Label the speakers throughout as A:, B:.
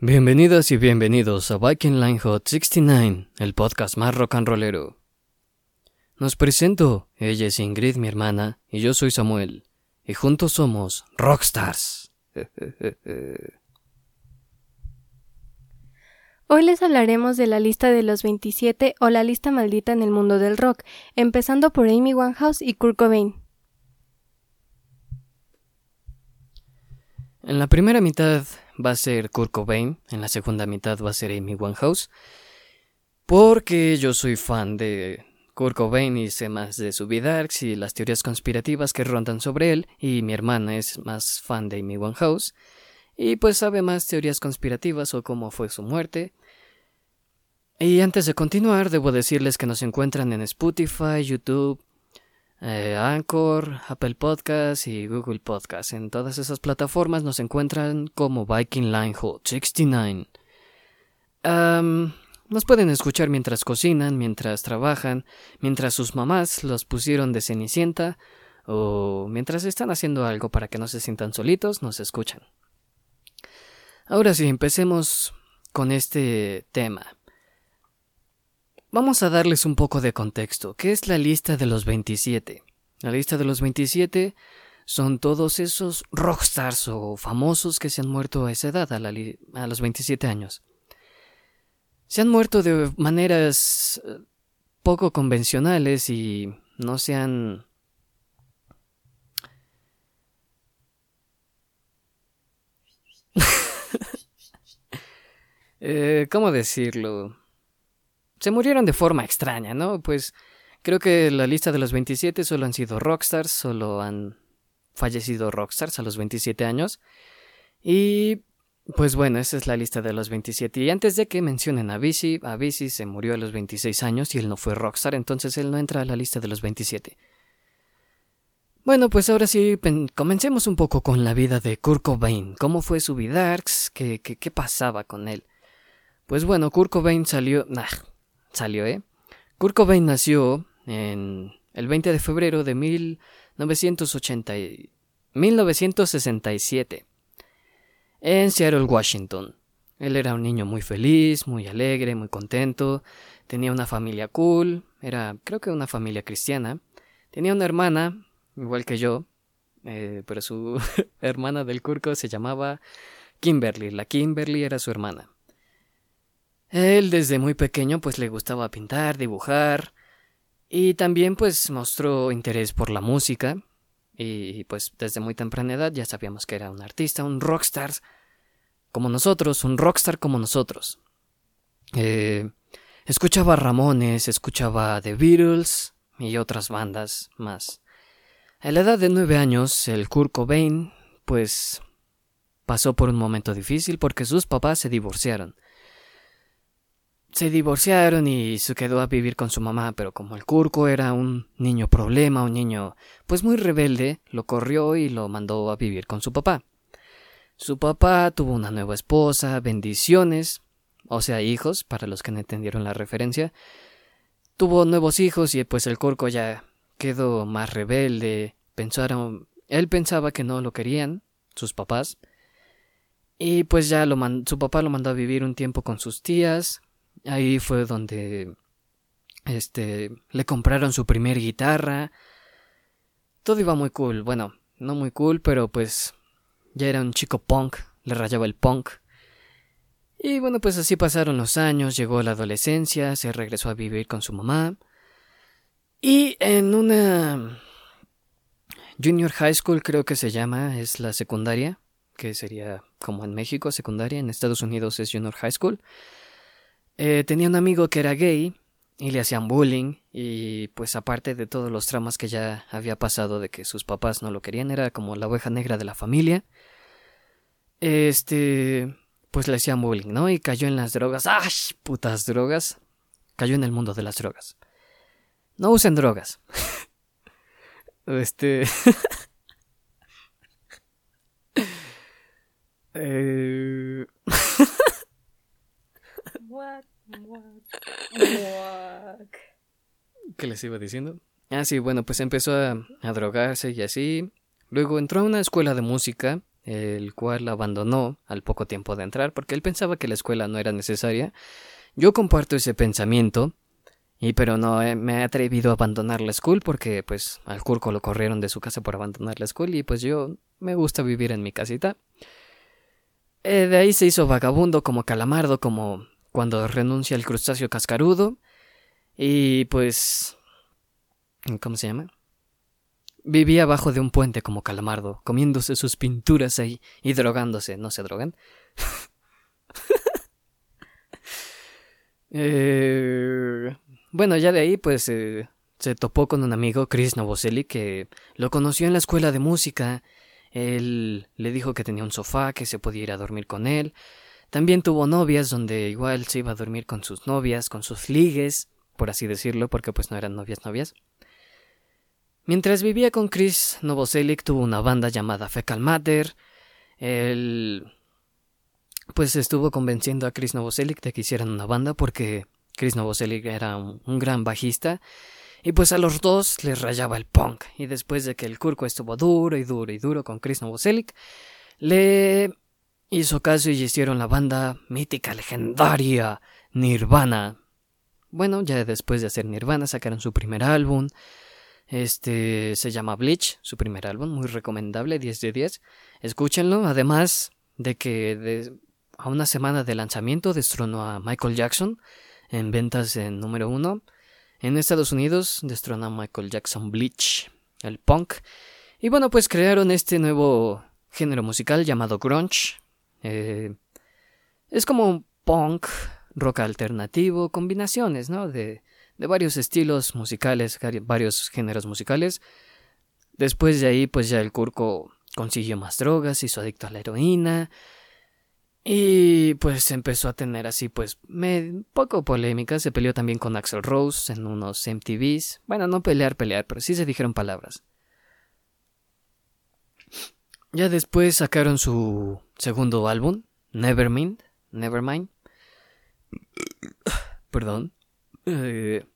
A: Bienvenidas y bienvenidos a Viking Line Hot 69, el podcast más rock and rollero. Nos presento, ella es Ingrid, mi hermana, y yo soy Samuel, y juntos somos Rockstars.
B: Hoy les hablaremos de la lista de los 27 o la lista maldita en el mundo del rock, empezando por Amy Winehouse y Kurt Cobain.
A: En la primera mitad va a ser Kurt Cobain, en la segunda mitad va a ser Amy Winehouse, porque yo soy fan de Kurt Cobain y sé más de su vida y las teorías conspirativas que rondan sobre él, y mi hermana es más fan de Amy Winehouse, y pues sabe más teorías conspirativas o cómo fue su muerte. Y antes de continuar, debo decirles que nos encuentran en Spotify, YouTube, eh, Anchor, Apple Podcasts y Google Podcasts. En todas esas plataformas nos encuentran como Viking Line Hot 69. nos pueden escuchar mientras cocinan, mientras trabajan, mientras sus mamás los pusieron de cenicienta o mientras están haciendo algo para que no se sientan solitos, nos escuchan. Ahora sí, empecemos con este tema. Vamos a darles un poco de contexto. ¿Qué es la lista de los 27? La lista de los 27 son todos esos rockstars o famosos que se han muerto a esa edad, a, los 27 años. Se han muerto de maneras eh, poco convencionales y no se han Eh, ¿Cómo decirlo? Se murieron de forma extraña, ¿no? Pues creo que la lista de los 27 solo han sido rockstars, solo han fallecido rockstars a los 27 años. Y pues bueno, esa es la lista de los 27. Y antes de que mencionen a Avicii, Avicii se murió a los 26 años y él no fue rockstar, entonces él no entra a la lista de los 27. Bueno, pues ahora sí, comencemos un poco con la vida de Kurt Cobain. ¿Cómo fue su vida? ¿Qué, qué, qué pasaba con él? Pues bueno, Kurt Cobain salió... Nah, salió, ¿eh? Nació en el 20 de febrero de 1980 1967 en Seattle, Washington. Él era un niño muy feliz, muy alegre, muy contento, tenía una familia cool, era creo que una familia cristiana, tenía una hermana, igual que yo, eh, pero su hermana del Curco se llamaba Kimberly, la Kimberly era su hermana. Él desde muy pequeño pues le gustaba pintar, dibujar y también pues mostró interés por la música y pues desde muy temprana edad ya sabíamos que era un artista, un rockstar como nosotros, un rockstar como nosotros. Eh, escuchaba Ramones, escuchaba The Beatles y otras bandas más. A la edad de nueve años, el Kurt Cobain, pues, pasó por un momento difícil porque sus papás se divorciaron se divorciaron y se quedó a vivir con su mamá, pero como el Curco era un niño problema, un niño pues muy rebelde, lo corrió y lo mandó a vivir con su papá. Su papá tuvo una nueva esposa, bendiciones, o sea, hijos, para los que no entendieron la referencia. Tuvo nuevos hijos y pues el Curco ya quedó más rebelde, pensaron, él pensaba que no lo querían, sus papás, y pues ya lo su papá lo mandó a vivir un tiempo con sus tías, Ahí fue donde este le compraron su primer guitarra. Todo iba muy cool, bueno, no muy cool, pero pues ya era un chico punk, le rayaba el punk. Y bueno, pues así pasaron los años, llegó la adolescencia, se regresó a vivir con su mamá. Y en una junior high school creo que se llama, es la secundaria, que sería como en México secundaria, en Estados Unidos es junior high school. Eh, tenía un amigo que era gay y le hacían bullying y pues aparte de todos los tramas que ya había pasado de que sus papás no lo querían, era como la oveja negra de la familia. Este, pues le hacían bullying, ¿no? Y cayó en las drogas. ¡Ay! Putas drogas. Cayó en el mundo de las drogas. No usen drogas. este... eh... ¿Qué les iba diciendo? Ah, sí, bueno, pues empezó a, drogarse y así. Luego entró a una escuela de música el cual abandonó al poco tiempo de entrar porque él pensaba que la escuela no era necesaria. Yo comparto ese pensamiento, y pero no me he atrevido a abandonar la school porque pues al Curco lo corrieron de su casa por abandonar la school y pues yo me gusta vivir en mi casita. Eh, de ahí se hizo vagabundo como calamardo, como cuando renuncia el crustáceo cascarudo. Y pues... ¿Cómo se llama? Vivía abajo de un puente como calamardo, comiéndose sus pinturas ahí y drogándose. ¿No se drogan? eh... Bueno, ya de ahí pues eh, se topó con un amigo, Chris Novoselic, que lo conoció en la escuela de música. Él le dijo que tenía un sofá, que se podía ir a dormir con él. También tuvo novias donde igual se iba a dormir con sus novias, con sus ligues, por así decirlo, porque pues no eran novias novias. Mientras vivía con Chris Novoselic tuvo una banda llamada Fecal Matter. Él pues estuvo convenciendo a Chris Novoselic de que hicieran una banda porque Chris Novoselic era un, gran bajista, y pues a los dos les rayaba el punk. Y después de que el Curco estuvo duro y duro y duro con Chris Novoselic, le hizo caso y hicieron la banda mítica, legendaria, Nirvana. Bueno, ya después de hacer Nirvana sacaron su primer álbum. Este se llama Bleach, su primer álbum, muy recomendable, 10 de 10. Escúchenlo, además de que a una semana de lanzamiento destronó a Michael Jackson en ventas en número uno. En Estados Unidos destrona Michael Jackson Bleach, el punk. Y bueno, pues crearon este nuevo género musical llamado grunge. Eh, es como punk, rock alternativo, combinaciones, ¿no? De, de varios estilos musicales, varios géneros musicales. Después de ahí, pues ya el Curco consiguió más drogas, hizo adicto a la heroína, y pues empezó a tener así pues me, poco polémica, se peleó también con Axel Rose en unos MTVs. Bueno, no pelear, pelear, pero sí se dijeron palabras. Ya después sacaron su segundo álbum, Nevermind, Nevermind. Perdón. Eh,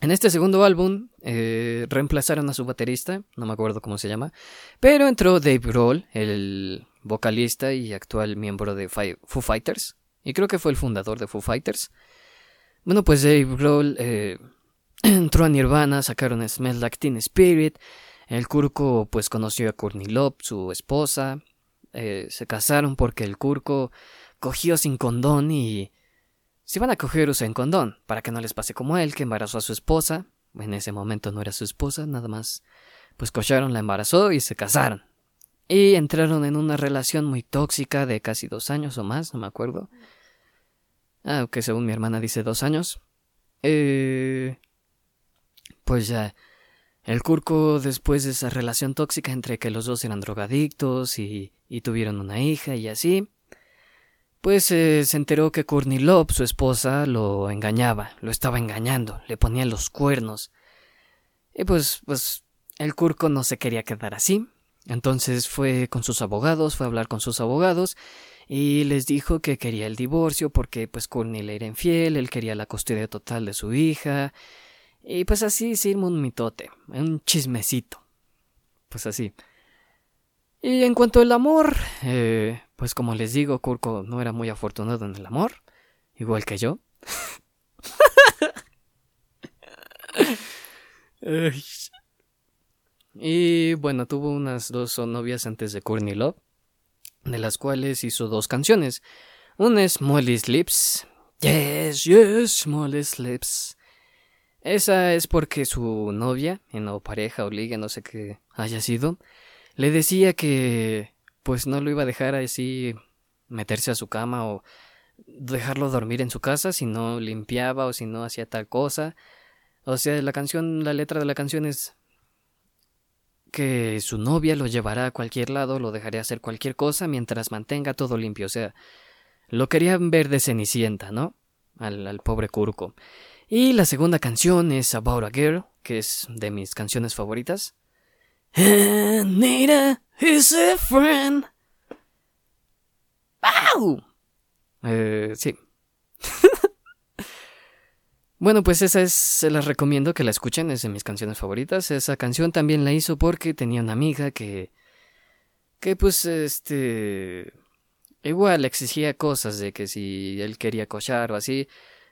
A: en este segundo álbum eh, reemplazaron a su baterista, no me acuerdo cómo se llama, pero entró Dave Grohl, el vocalista y actual miembro de Foo Fighters, y creo que fue el fundador de Foo Fighters. Bueno, pues Dave Grohl eh, entró a Nirvana, sacaron Smell Like Teen Spirit, el Kurko pues conoció a Courtney Love, su esposa, eh, se casaron porque el Kurko cogió sin condón y... Si van a coger usen condón, para que no les pase como él, que embarazó a su esposa. En ese momento no era su esposa, nada más. Pues cocharon, la embarazó y se casaron. Y entraron en una relación muy tóxica de casi dos años o más, no me acuerdo. Ah, que según mi hermana dice dos años. Eh, pues ya, el Curco después de esa relación tóxica entre que los dos eran drogadictos y, y tuvieron una hija y así, pues eh, se enteró que Courtney Love, su esposa, lo engañaba, lo estaba engañando, le ponía los cuernos. Y pues, pues, el Curco no se quería quedar así, entonces fue con sus abogados, fue a hablar con sus abogados y les dijo que quería el divorcio porque pues Courtney le era infiel, él quería la custodia total de su hija y pues así se un mitote, un chismecito. Pues así. Y en cuanto al amor, eh, pues como les digo, Kurko no era muy afortunado en el amor, igual que yo. Y bueno, tuvo unas dos novias antes de Courtney Love, de las cuales hizo dos canciones. Una es Molly's Lips. Yes, yes, Molly's Lips. Esa es porque su novia, en o pareja o liga, no sé qué haya sido, le decía que pues no lo iba a dejar así meterse a su cama o dejarlo dormir en su casa si no limpiaba o si no hacía tal cosa. O sea, la canción, la letra de la canción es que su novia lo llevará a cualquier lado, lo dejará hacer cualquier cosa mientras mantenga todo limpio. O sea, lo querían ver de Cenicienta, ¿no? Al, pobre Kurko. Y la segunda canción es About a Girl, que es de mis canciones favoritas. Anita is a friend. ¡Wow! Eh, sí. Bueno, pues esa es, se las recomiendo que la escuchen, es de mis canciones favoritas. Esa canción también la hizo porque tenía una amiga que que pues este igual exigía cosas de que si él quería cochar o así,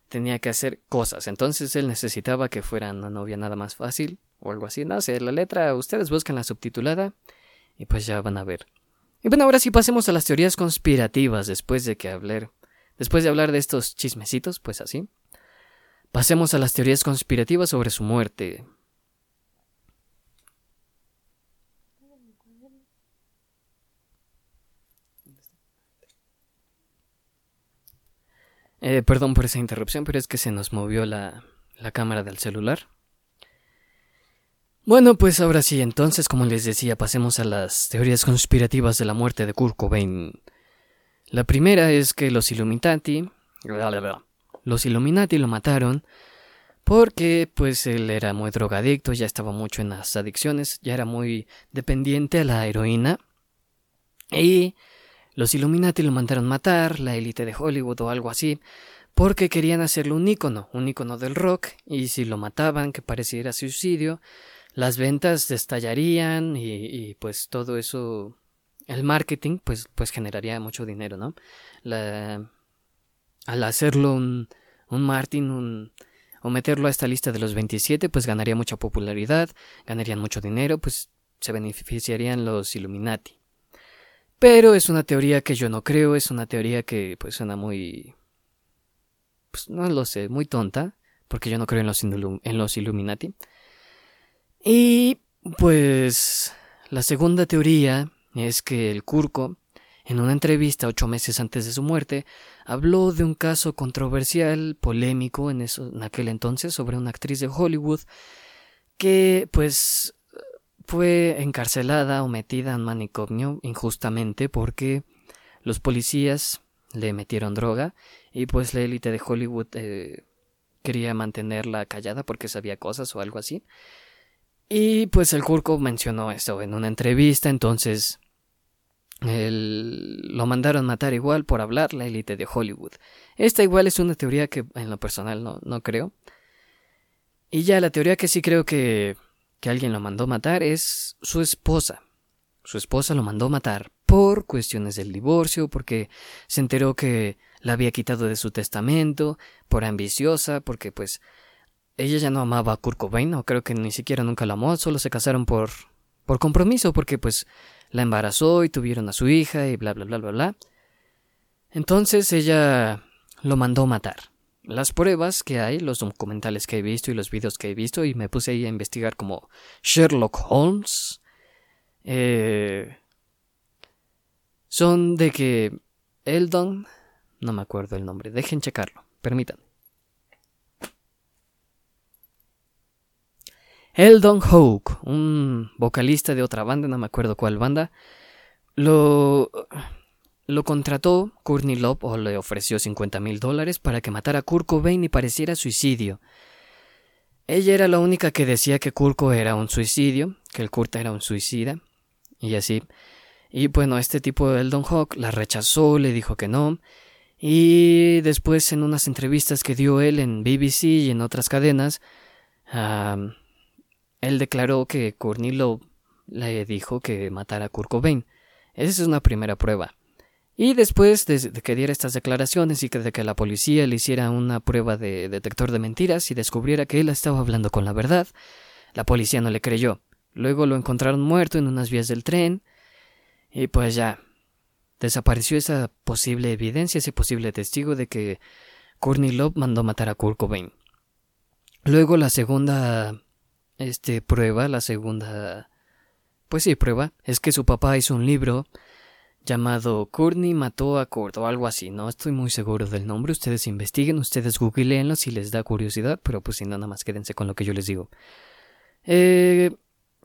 A: tenía que hacer cosas. Entonces él necesitaba que fuera una novia nada más fácil o algo así. No sé, la letra ustedes buscan la subtitulada y pues ya van a ver. Y bueno, ahora sí pasemos a las teorías conspirativas después de que hablar después de hablar de estos chismecitos, pues así. Pasemos a las teorías conspirativas sobre su muerte. Eh, perdón por esa interrupción, pero es que se nos movió la, la cámara del celular. Bueno, pues ahora sí, entonces, como les decía, pasemos a las teorías conspirativas de la muerte de Kurt Cobain. La primera es que los Illuminati, los Illuminati lo mataron porque pues él era muy drogadicto, ya estaba mucho en las adicciones, ya era muy dependiente a la heroína y los Illuminati lo mandaron matar, la élite de Hollywood o algo así, porque querían hacerlo un ícono, un ícono del rock, y si lo mataban, que pareciera suicidio, las ventas estallarían y, pues todo eso, el marketing, pues, pues generaría mucho dinero, ¿no? La, al hacerlo un, un Martin, un, o meterlo a esta lista de los 27, pues ganaría mucha popularidad, ganarían mucho dinero, pues se beneficiarían los Illuminati. Pero es una teoría que yo no creo, es una teoría que pues suena muy... Pues no lo sé, muy tonta, porque yo no creo en los, en Illuminati. Y pues la segunda teoría es que el Curco, en una entrevista ocho meses antes de su muerte, habló de un caso controversial, polémico en, eso, en aquel entonces, sobre una actriz de Hollywood que pues fue encarcelada o metida en manicomio injustamente porque los policías le metieron droga y pues la élite de Hollywood eh, quería mantenerla callada porque sabía cosas o algo así. Y pues el Curco mencionó esto en una entrevista, entonces lo mandaron matar igual por hablar la élite de Hollywood. Esta igual es una teoría que en lo personal no, no creo. Y ya la teoría que sí creo que que alguien lo mandó matar es su esposa. Su esposa lo mandó matar por cuestiones del divorcio, porque se enteró que la había quitado de su testamento, por ambiciosa, porque pues ella ya no amaba a Kurt o creo que ni siquiera nunca la amó, solo se casaron por por compromiso, porque pues la embarazó y tuvieron a su hija y bla bla bla bla bla. Entonces ella lo mandó matar las pruebas que hay, los documentales que he visto y los vídeos que he visto, y me puse ahí a investigar como Sherlock Holmes, eh, son de que Eldon, no me acuerdo el nombre, dejen checarlo, permítanme. Eldon Hoke, un vocalista de otra banda, no me acuerdo cuál banda, lo lo contrató Courtney Love o le ofreció 50 mil dólares para que matara a Kurt Cobain y pareciera suicidio. Ella era la única que decía que Kurko era un suicidio, que el Kurt era un suicida, y así. Y bueno, este tipo de Eldon Hawk la rechazó, le dijo que no, y después en unas entrevistas que dio él en BBC y en otras cadenas, él declaró que Courtney Love le dijo que matara a Kurt Cobain. Esa es una primera prueba. Y después de, que diera estas declaraciones y que de que la policía le hiciera una prueba de detector de mentiras y descubriera que él estaba hablando con la verdad, la policía no le creyó. Luego lo encontraron muerto en unas vías del tren y pues ya desapareció esa posible evidencia, ese posible testigo de que Courtney Love mandó matar a Kurt Cobain. Luego la segunda este prueba, la segunda pues sí, prueba es que su papá hizo un libro llamado Courtney mató a Kurt o algo así, no estoy muy seguro del nombre, ustedes investiguen, ustedes googleenlo si les da curiosidad, pero pues si no, nada más quédense con lo que yo les digo. Eh,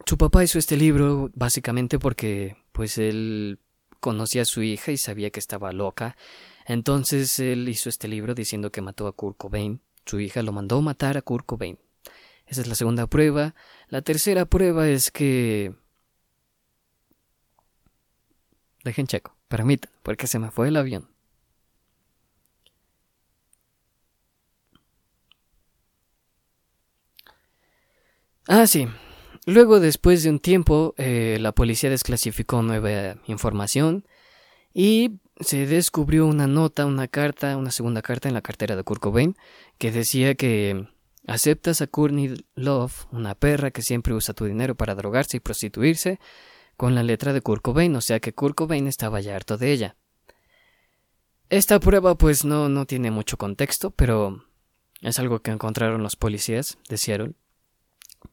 A: su papá hizo este libro básicamente porque pues él conocía a su hija y sabía que estaba loca, entonces él hizo este libro diciendo que mató a Kurt Cobain, su hija lo mandó matar a Kurt Cobain. Esa es la segunda prueba. La tercera prueba es que Dejen checo, permítanme, porque se me fue el avión. Ah, sí. luego, después de un tiempo, eh, la policía desclasificó nueva información y se descubrió una nota, una carta, una segunda carta en la cartera de Kurt Cobain que decía que aceptas a Courtney Love, una perra que siempre usa tu dinero para drogarse y prostituirse, con la letra de Kurt Cobain, o sea que Kurt Cobain estaba ya harto de ella. Esta prueba pues no, no tiene mucho contexto, pero es algo que encontraron los policías de Seattle.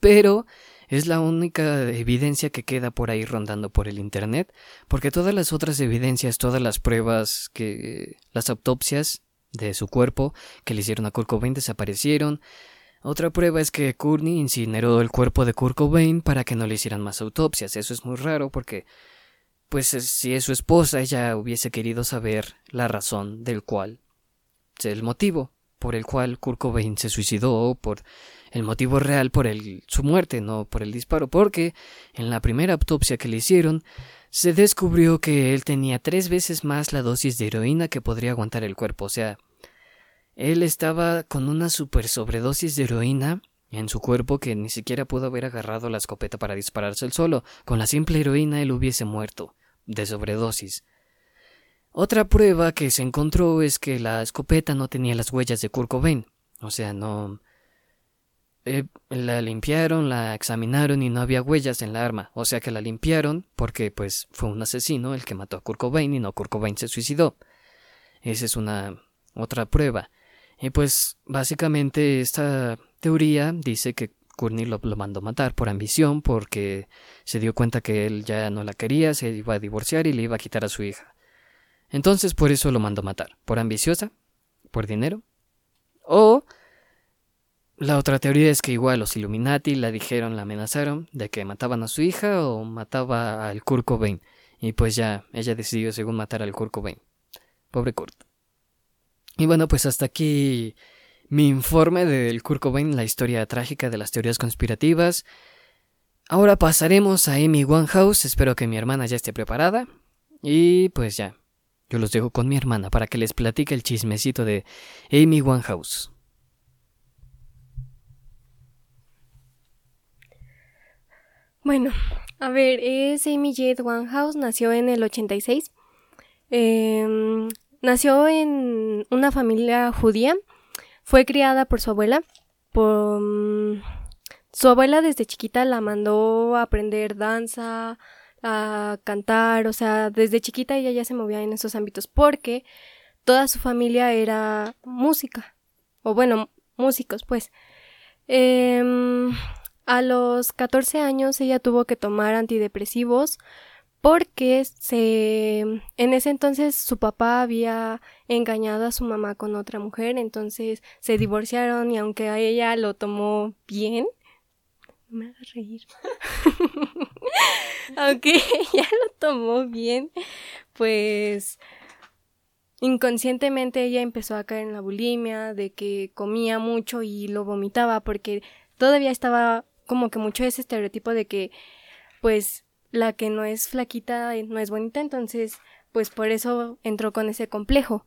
A: Pero es la única evidencia que queda por ahí rondando por el Internet, porque todas las otras evidencias, todas las pruebas que las autopsias de su cuerpo que le hicieron a Kurt Cobain desaparecieron. Otra prueba es que Courtney incineró el cuerpo de Kurt Cobain para que no le hicieran más autopsias. Eso es muy raro porque, pues, si es su esposa, ella hubiese querido saber la razón del cual, el motivo por el cual Kurt Cobain se suicidó, por el motivo real por el, su muerte, no por el disparo, porque en la primera autopsia que le hicieron se descubrió que él tenía tres veces más la dosis de heroína que podría aguantar el cuerpo, o sea, él estaba con una super sobredosis de heroína en su cuerpo que ni siquiera pudo haber agarrado la escopeta para dispararse el solo. Con la simple heroína él hubiese muerto de sobredosis. Otra prueba que se encontró es que la escopeta no tenía las huellas de Kurt Cobain. O sea, no. Eh, la limpiaron, la examinaron y no había huellas en la arma. O sea que la limpiaron porque, pues, fue un asesino el que mató a Kurt Cobain y no Kurt Cobain se suicidó. Esa es una otra prueba. Y pues, básicamente, esta teoría dice que Courtney lo, mandó matar por ambición, porque se dio cuenta que él ya no la quería, se iba a divorciar y le iba a quitar a su hija. Entonces por eso lo mandó matar. ¿Por ambiciosa? ¿Por dinero? O la otra teoría es que igual los Illuminati la dijeron, la amenazaron de que mataban a su hija o mataba al Kurt Cobain. Y pues ya, ella decidió según matar al Kurt Cobain. Pobre Kurt. Y bueno, pues hasta aquí mi informe del Kurt Cobain, la historia trágica de las teorías conspirativas. Ahora pasaremos a Amy Winehouse, espero que mi hermana ya esté preparada. Y pues ya, yo los dejo con mi hermana para que les platique el chismecito de Amy Winehouse.
B: Bueno, a ver, es Amy Jade Winehouse, nació en el 86. Em, nació en una familia judía. Fue criada por su abuela. Su abuela desde chiquita la mandó a aprender danza, a cantar, o sea, desde chiquita ella ya se movía en esos ámbitos porque toda su familia era música, o bueno, músicos, pues. Em, a los 14 años ella tuvo que tomar antidepresivos porque se en ese entonces su papá había engañado a su mamá con otra mujer, entonces se divorciaron y aunque a ella lo tomó bien, no me hagas reír. Aunque ya lo tomó bien, pues inconscientemente ella empezó a caer en la bulimia, de que comía mucho y lo vomitaba, porque todavía estaba como que mucho ese estereotipo de que, pues, la que no es flaquita no es bonita, entonces, pues por eso entró con ese complejo.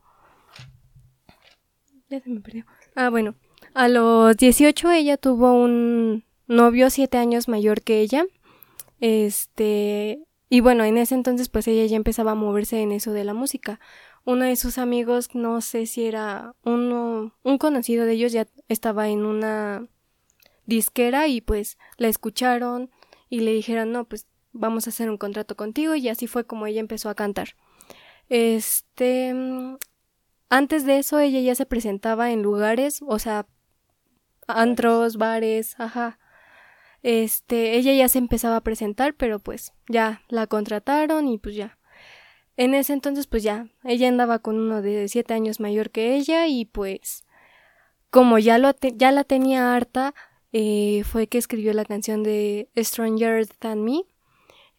B: Ya se me perdió. Ah, bueno. A los 18 ella tuvo un novio siete años mayor que ella. Este, y bueno, en ese entonces pues ella ya empezaba a moverse en eso de la música. Uno de sus amigos, no sé si era uno, un conocido de ellos ya estaba en una disquera y pues la escucharon y le dijeron, no, pues vamos a hacer un contrato contigo y así fue como ella empezó a cantar. Este, antes de eso ella ya se presentaba en lugares, o sea, antros, bares, ajá, este, ella ya se empezaba a presentar, pero pues ya la contrataron y pues ya. En ese entonces pues ya, ella andaba con uno de siete años mayor que ella y pues como ya, lo ya la tenía harta, eh, fue que escribió la canción de Stronger Than Me.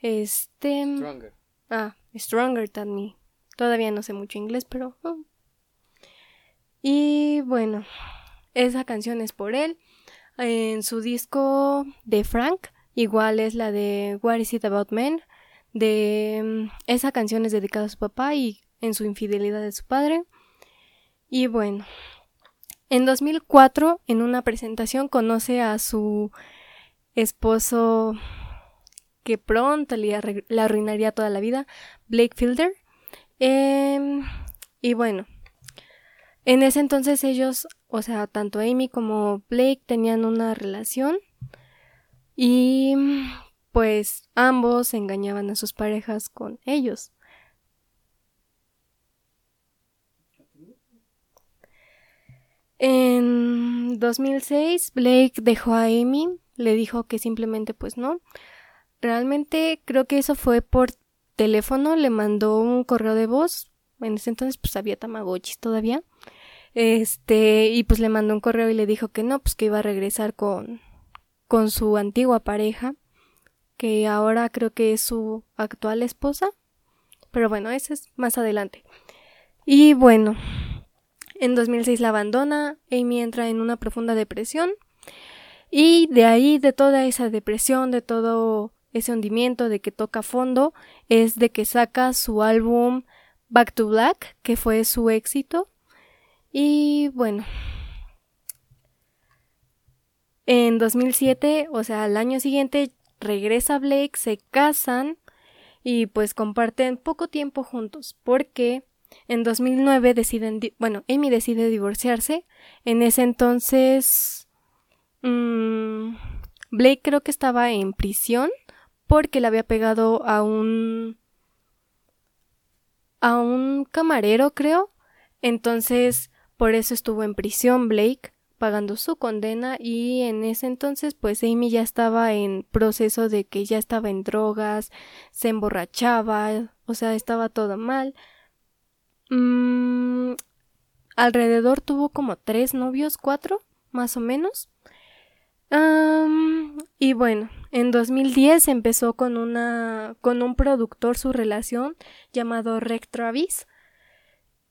B: Este... Stronger. Ah, Stronger Than Me. Todavía no sé mucho inglés, pero... Oh. Y bueno, esa canción es por él. En su disco de Frank, igual es la de What Is It About Men, de mm, esa canción es dedicada a su papá y en su infidelidad de su padre. Y bueno, en 2004, en una presentación, conoce a su esposo que pronto le, arruinaría toda la vida, Blake Fielder. Em, y bueno, en ese entonces ellos, o sea, tanto Amy como Blake tenían una relación y pues ambos engañaban a sus parejas con ellos. En 2006 Blake dejó a Amy, le dijo que simplemente pues no. Realmente creo que eso fue por teléfono, le mandó un correo de voz. En ese entonces pues había Tamagotchis todavía. Este, y pues le mandó un correo y le dijo que no, pues que iba a regresar con con su antigua pareja, que ahora creo que es su actual esposa. Pero bueno, ese es más adelante. Y bueno, en 2006 la abandona, Amy entra en una profunda depresión y de ahí, de toda esa depresión, de todo ese hundimiento, de que toca fondo, es de que saca su álbum Back to Black, que fue su éxito. Y bueno, en 2007, o sea, al año siguiente, regresa Blake, se casan y pues comparten poco tiempo juntos, porque en 2009 deciden, bueno, Amy decide divorciarse. En ese entonces, mmm, Blake creo que estaba en prisión porque le había pegado a un a un camarero, creo. Entonces, por eso estuvo en prisión Blake pagando su condena y en ese entonces pues Amy ya estaba en proceso de que ya estaba en drogas, se emborrachaba, o sea, estaba todo mal. Mm, alrededor tuvo como tres novios, cuatro, más o menos. Y bueno, en 2010 empezó con una con un productor su relación llamado Rick Travis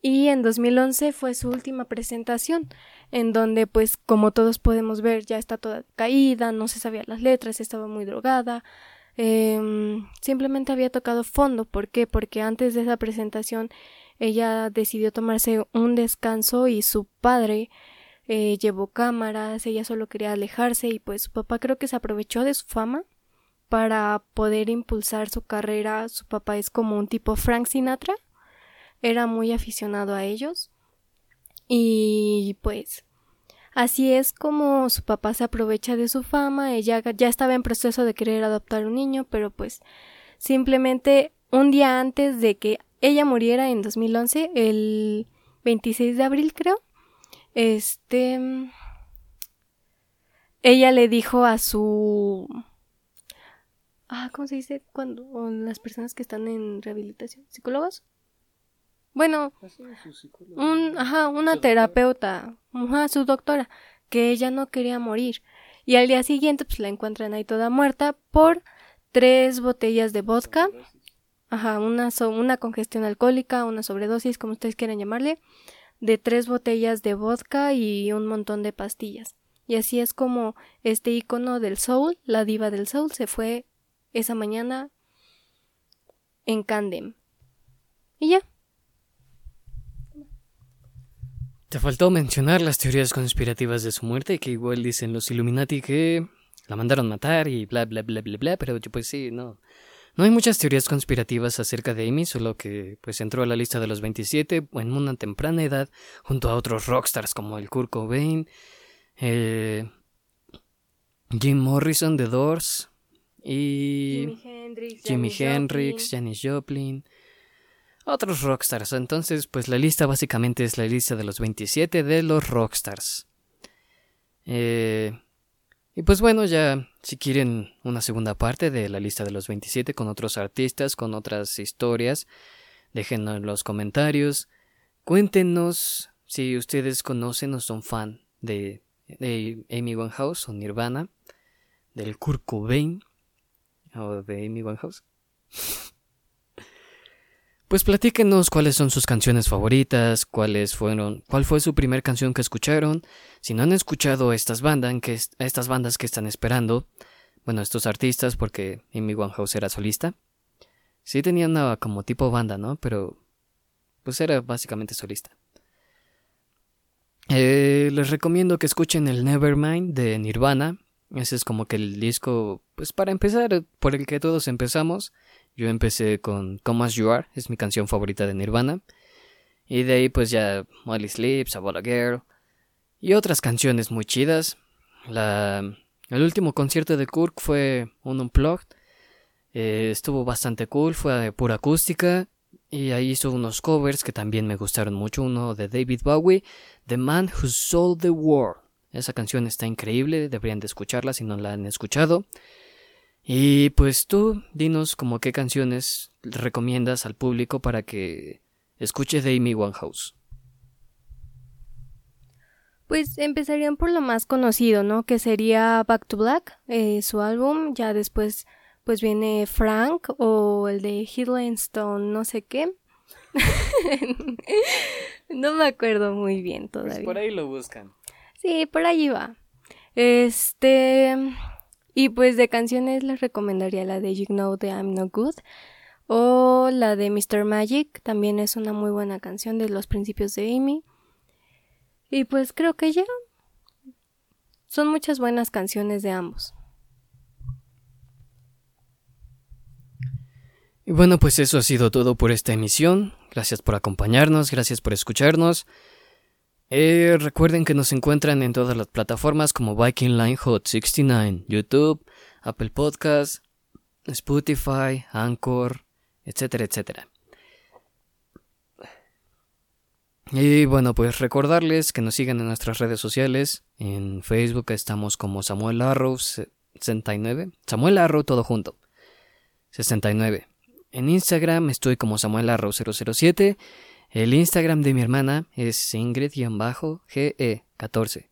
B: y en 2011 fue su última presentación en donde pues como todos podemos ver ya está toda caída, no se sabía las letras, estaba muy drogada, em, simplemente había tocado fondo. ¿Por qué? Porque antes de esa presentación ella decidió tomarse un descanso y su padre eh, llevó cámaras, ella solo quería alejarse y pues su papá creo que se aprovechó de su fama para poder impulsar su carrera. Su papá es como un tipo Frank Sinatra, era muy aficionado a ellos. Y pues así es como su papá se aprovecha de su fama, ella ya estaba en proceso de querer adoptar un niño, pero pues simplemente un día antes de que ella muriera en 2011, el 26 de abril creo, este, ella le dijo a su, ah, ¿cómo se dice? Cuando las personas que están en rehabilitación, psicólogos. Bueno, un, ajá, una terapeuta, ajá, su doctora, que ella no quería morir. Y al día siguiente, pues la encuentran ahí toda muerta por tres botellas de vodka Ajá, una, una congestión alcohólica, una sobredosis, como ustedes quieran llamarle, de tres botellas de vodka y un montón de pastillas. Y así es como este icono del soul, la diva del soul, se fue esa mañana en Candem. Y ya.
A: Te faltó mencionar las teorías conspirativas de su muerte, que igual dicen los Illuminati que la mandaron matar y bla bla bla bla bla, pero pues sí, no. No hay muchas teorías conspirativas acerca de Amy, solo que pues entró a la lista de los 27 en una temprana edad junto a otros rockstars como el Kurt Cobain, eh, Jim Morrison de Doors y
B: Jimi
A: Hendrix, Janis Joplin, otros rockstars. Entonces pues la lista básicamente es la lista de los 27 de los rockstars. Eh, y pues bueno, ya si quieren una segunda parte de la lista de los 27 con otros artistas, con otras historias, déjenlo en los comentarios. Cuéntenos si ustedes conocen o son fan de, de Amy Winehouse o Nirvana, del Kurt Cobain o de Amy Winehouse. Pues platíquenos cuáles son sus canciones favoritas, cuáles fueron, cuál fue su primer canción que escucharon. Si no han escuchado estas bandas, que estas bandas que están esperando, bueno, estos artistas, porque Amy Winehouse era solista. Sí tenía como tipo banda, ¿no? Pero pues era básicamente solista. Eh, les recomiendo que escuchen el Nevermind de Nirvana. Ese es como que el disco, pues para empezar, por el que todos empezamos. Yo empecé con Come As You Are, es mi canción favorita de Nirvana. Y de ahí pues ya Molly Sleeps, About a Girl y otras canciones muy chidas. La, el último concierto de Kirk fue un Unplugged. Eh, estuvo bastante cool, fue pura acústica. Y ahí hizo unos covers que también me gustaron mucho. Uno de David Bowie, The Man Who Sold the World. Esa canción está increíble, deberían de escucharla si no la han escuchado. Y pues tú, dinos como qué canciones recomiendas al público para que escuche de Amy Winehouse.
B: Pues empezarían por lo más conocido, ¿no? Que sería Back to Black, eh, su álbum. Ya después, pues viene Frank o el de Headline Stone, no sé qué. no me acuerdo muy bien pues todavía. Pues
A: por ahí lo buscan.
B: Sí, por allí va. Este. Y pues de canciones les recomendaría la de You Know That I'm No Good. O la de Mr. Magic. También es una muy buena canción de los principios de Amy. Y pues creo que ya. Son muchas buenas canciones de ambos.
A: Y bueno, pues eso ha sido todo por esta emisión. Gracias por acompañarnos, gracias por escucharnos. Eh, recuerden que nos encuentran en todas las plataformas como Viking Line Hot 69, YouTube, Apple Podcasts, Spotify, Anchor, etcétera, etcétera. Y bueno, pues recordarles que nos sigan en nuestras redes sociales. En Facebook estamos como Samuel Arrow 69. Samuel Arrow todo junto. 69. En Instagram estoy como Samuel Arrow 007 el Instagram de mi hermana es Ingrid-GE14.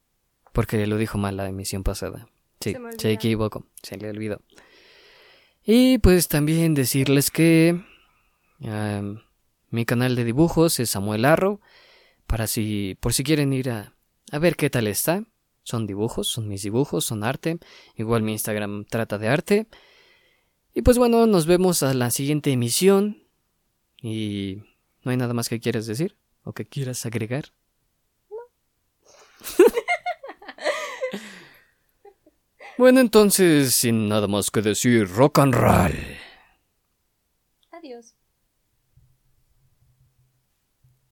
A: Porque lo dijo mal la emisión pasada. Sí, se, equivocó, se le olvidó. Y pues también decirles que mi canal de dibujos es Samuel Arro. Para si, por si quieren ir a, a ver qué tal está. Son dibujos, son mis dibujos, son arte. Igual mi Instagram trata de arte. Y pues bueno, nos vemos a la siguiente emisión. Y ¿No hay nada más que quieras decir? ¿O que quieras agregar? No. bueno, entonces, sin nada más que decir, rock and roll.